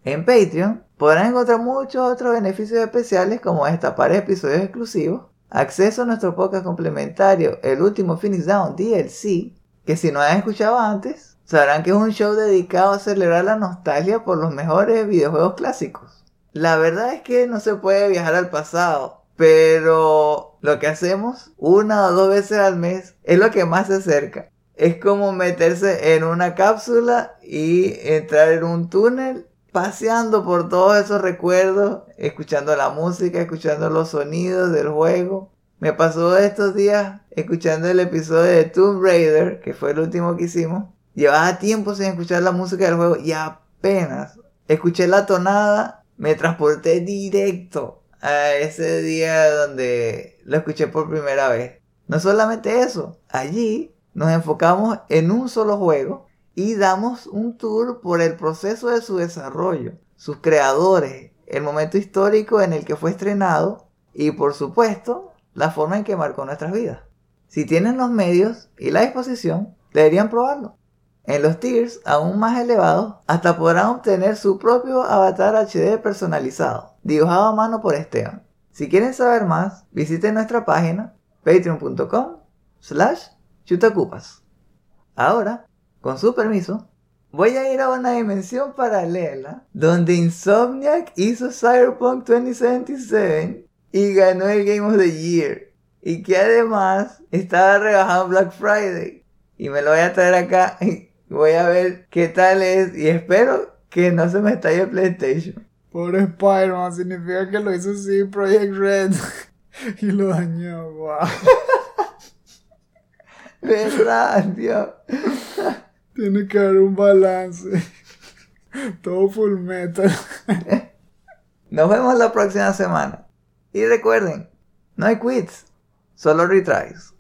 En Patreon podrán encontrar muchos otros beneficios especiales como destapar episodios exclusivos, acceso a nuestro podcast complementario El último Phoenix Down DLC, que si no han escuchado antes, sabrán que es un show dedicado a celebrar la nostalgia por los mejores videojuegos clásicos. La verdad es que no se puede viajar al pasado, pero lo que hacemos una o dos veces al mes es lo que más se acerca. Es como meterse en una cápsula y entrar en un túnel paseando por todos esos recuerdos, escuchando la música, escuchando los sonidos del juego. Me pasó estos días escuchando el episodio de Tomb Raider, que fue el último que hicimos. Llevaba tiempo sin escuchar la música del juego y apenas escuché la tonada, me transporté directo a ese día donde lo escuché por primera vez. No solamente eso, allí nos enfocamos en un solo juego y damos un tour por el proceso de su desarrollo, sus creadores, el momento histórico en el que fue estrenado y por supuesto la forma en que marcó nuestras vidas. Si tienen los medios y la disposición, deberían probarlo. En los tiers aún más elevados, hasta podrán obtener su propio avatar HD personalizado, dibujado a mano por Esteban. Si quieren saber más, visiten nuestra página patreon.com slash chutacupas. Ahora, con su permiso, voy a ir a una dimensión paralela donde Insomniac hizo Cyberpunk 2077 y ganó el Game of the Year. Y que además estaba rebajado en Black Friday. Y me lo voy a traer acá y voy a ver qué tal es. Y espero que no se me estalle el PlayStation. Pobre Spider-Man, significa que lo hizo así Project Red y lo dañó, wow. ¿Verdad, Dios? Tiene que haber un balance. Todo full metal. Nos vemos la próxima semana. Y recuerden, no hay quits, solo retries.